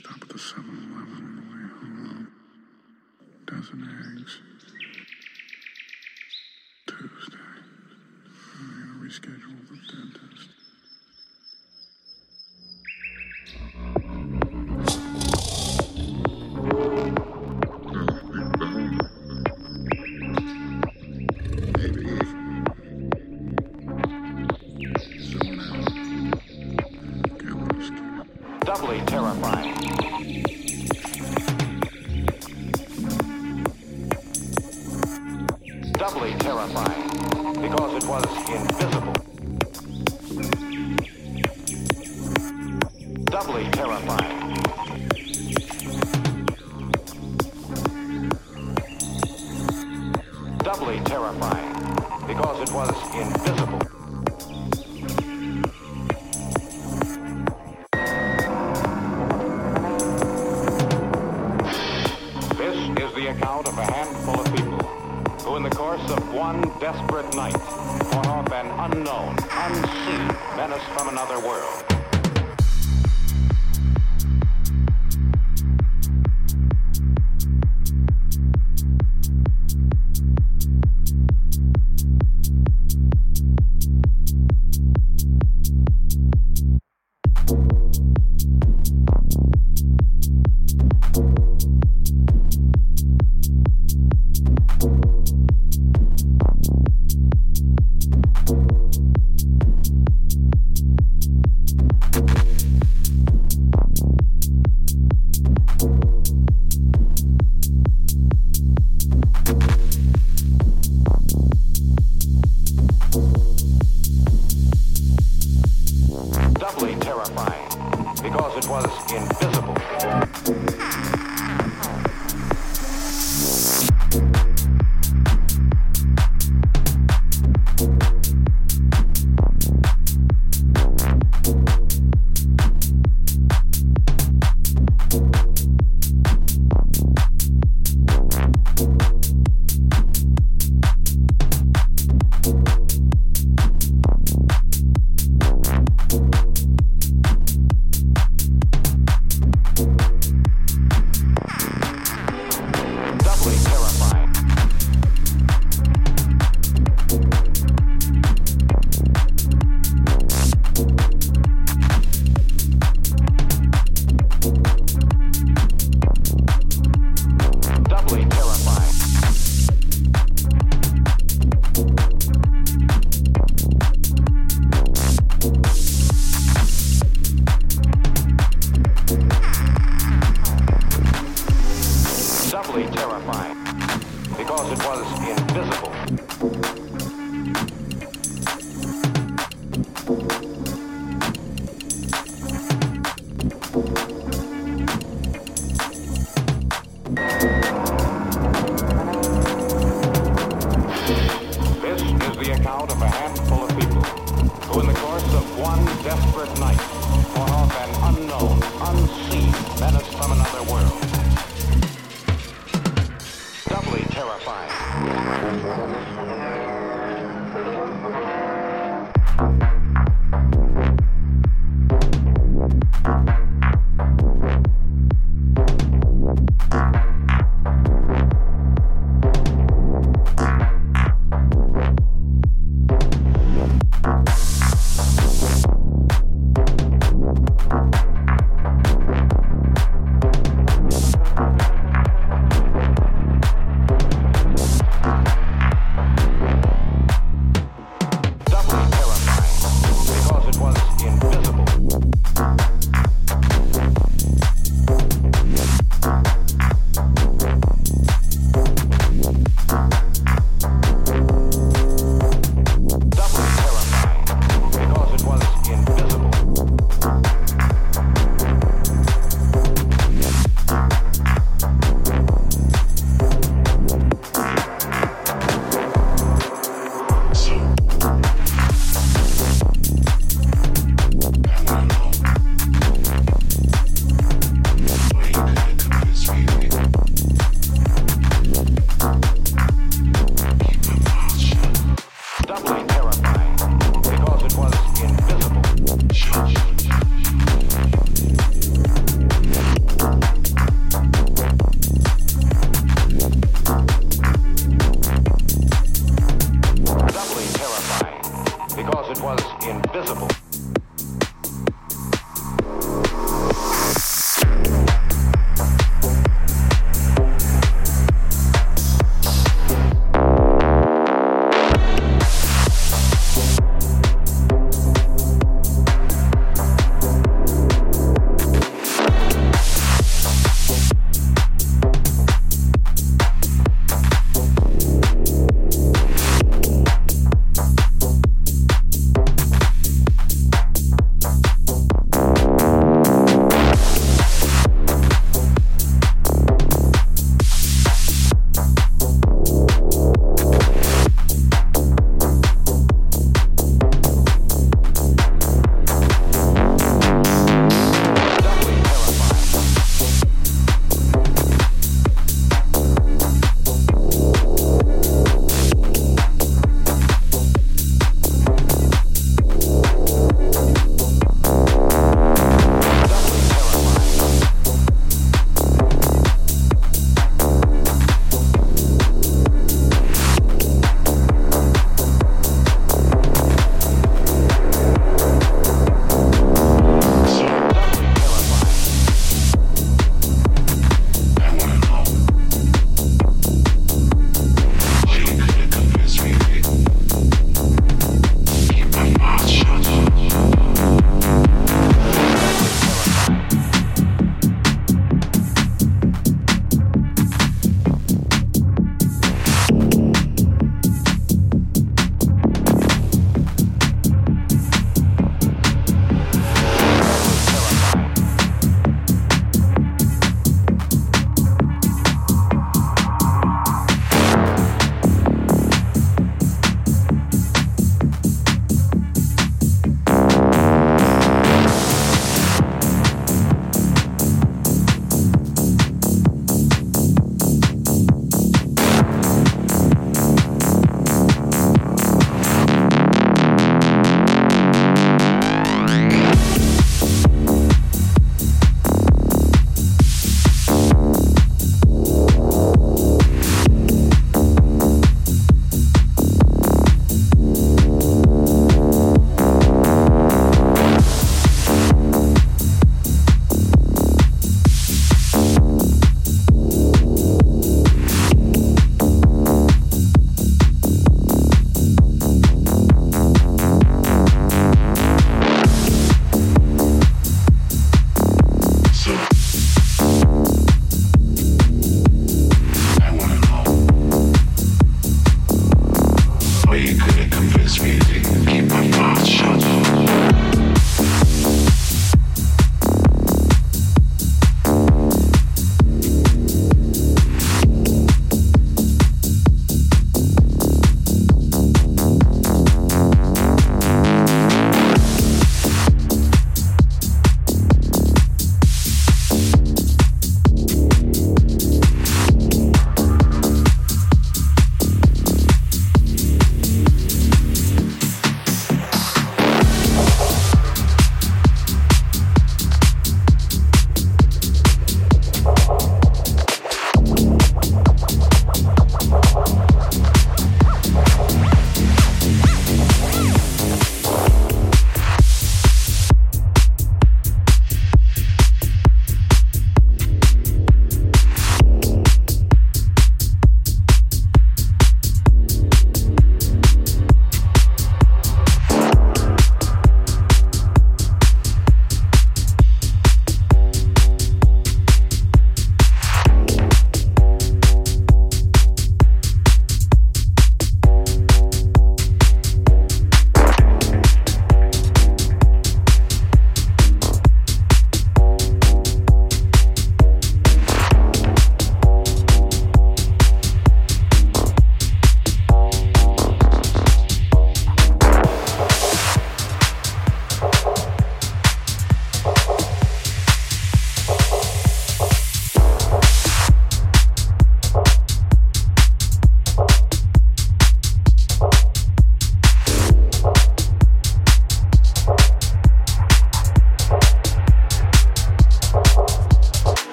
stop at the 7 Eleven on the way home. Dozen eggs. Tuesday. I'm going to reschedule the dentist.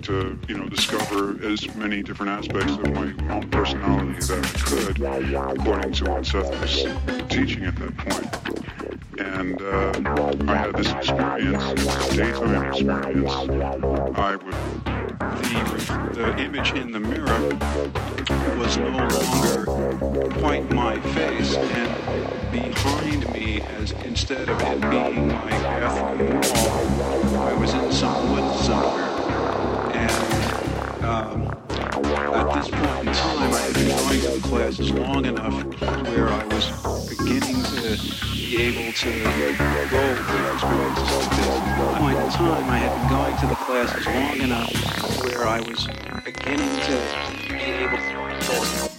Trying to, you know, discover as many different aspects of my own personality that I could, according to what Seth was teaching at that point. And uh, I had this experience, daytime experience. I would the, the image in the mirror was no longer quite my face, and behind me, as instead of it being my bathroom wall, I was in some woods somewhere. Um, at this point in time, I had been going to the classes long enough where I was beginning to be able to roll the experiences. At this point in time, I had been going to the classes long enough where I was beginning to be able to.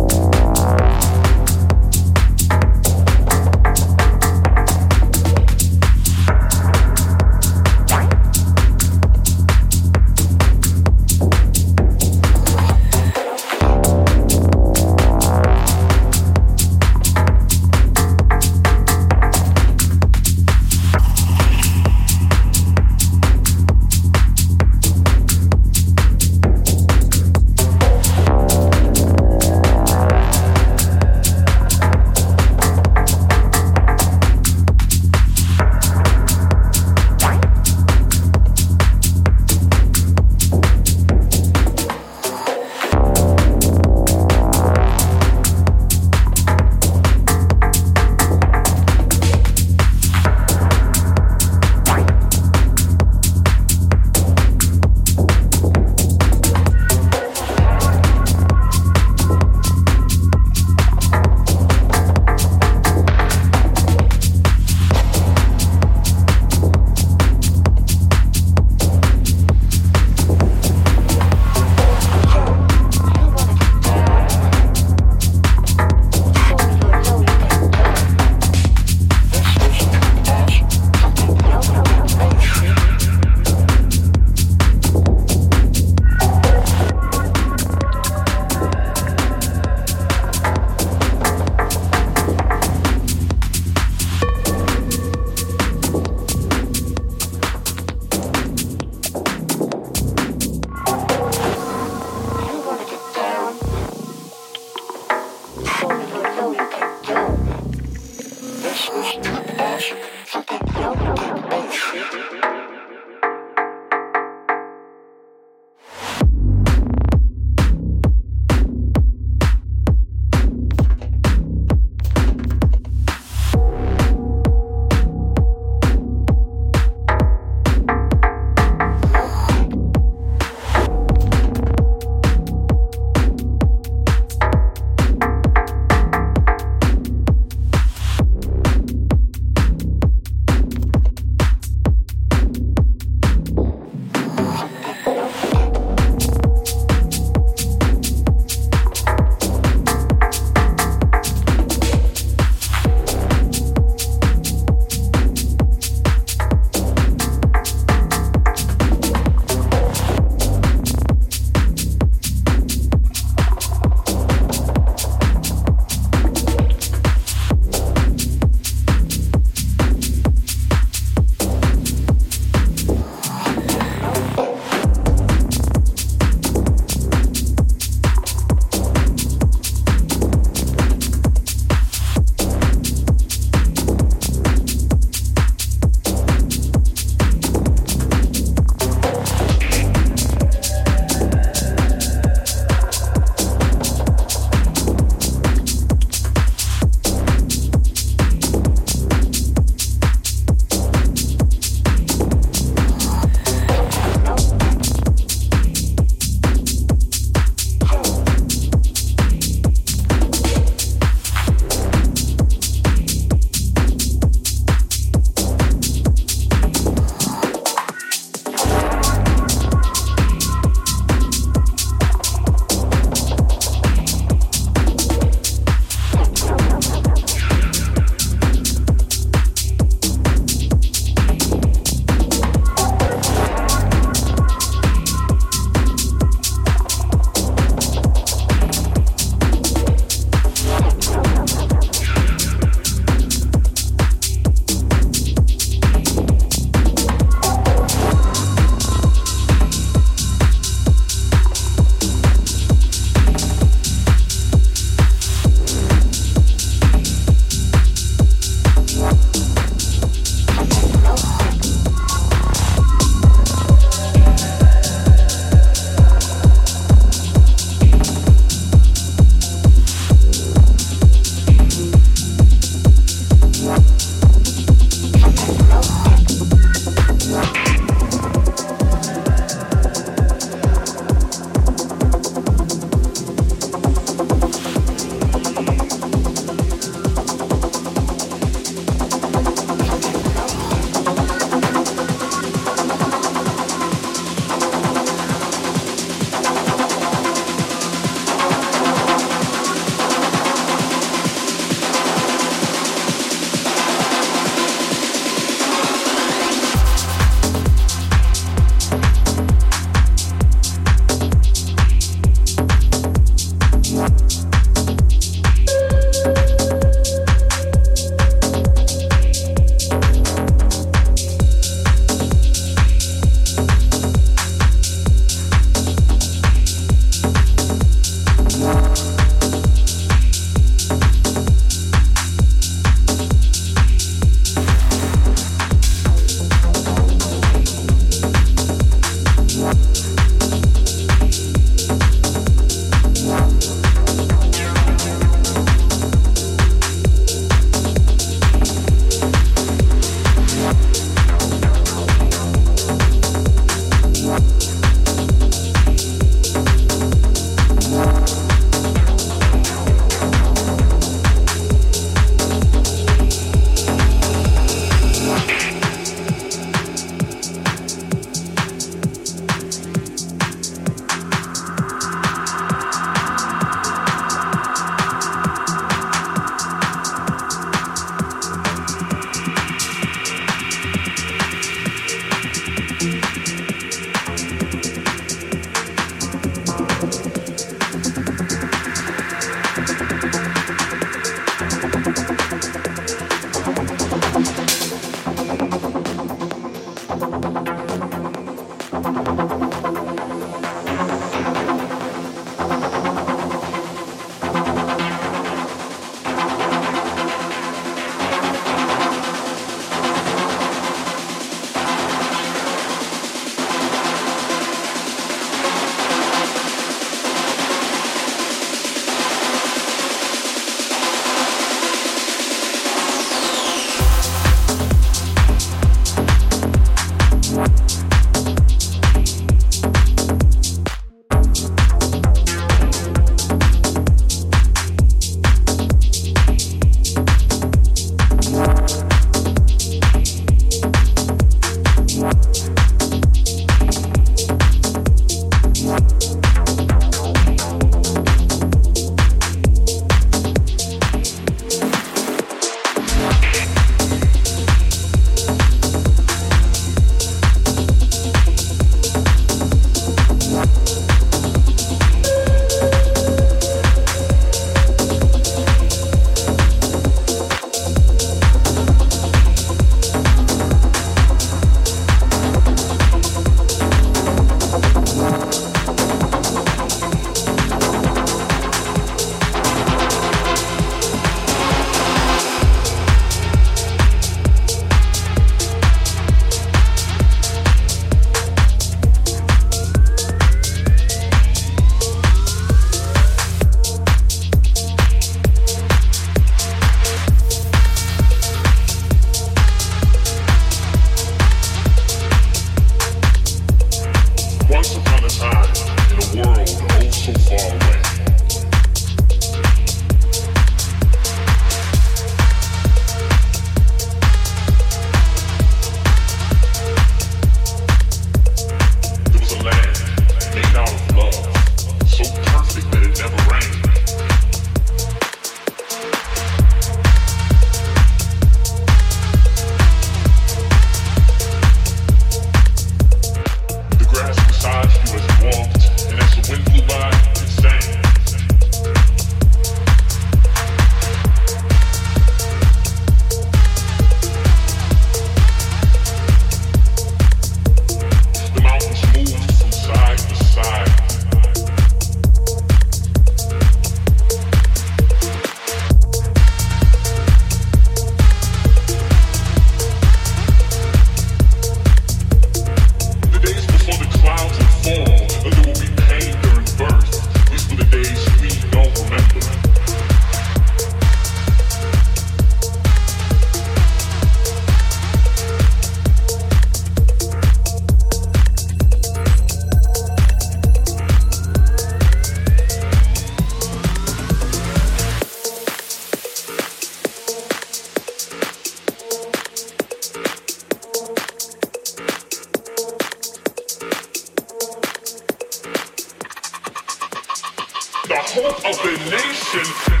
of the nation.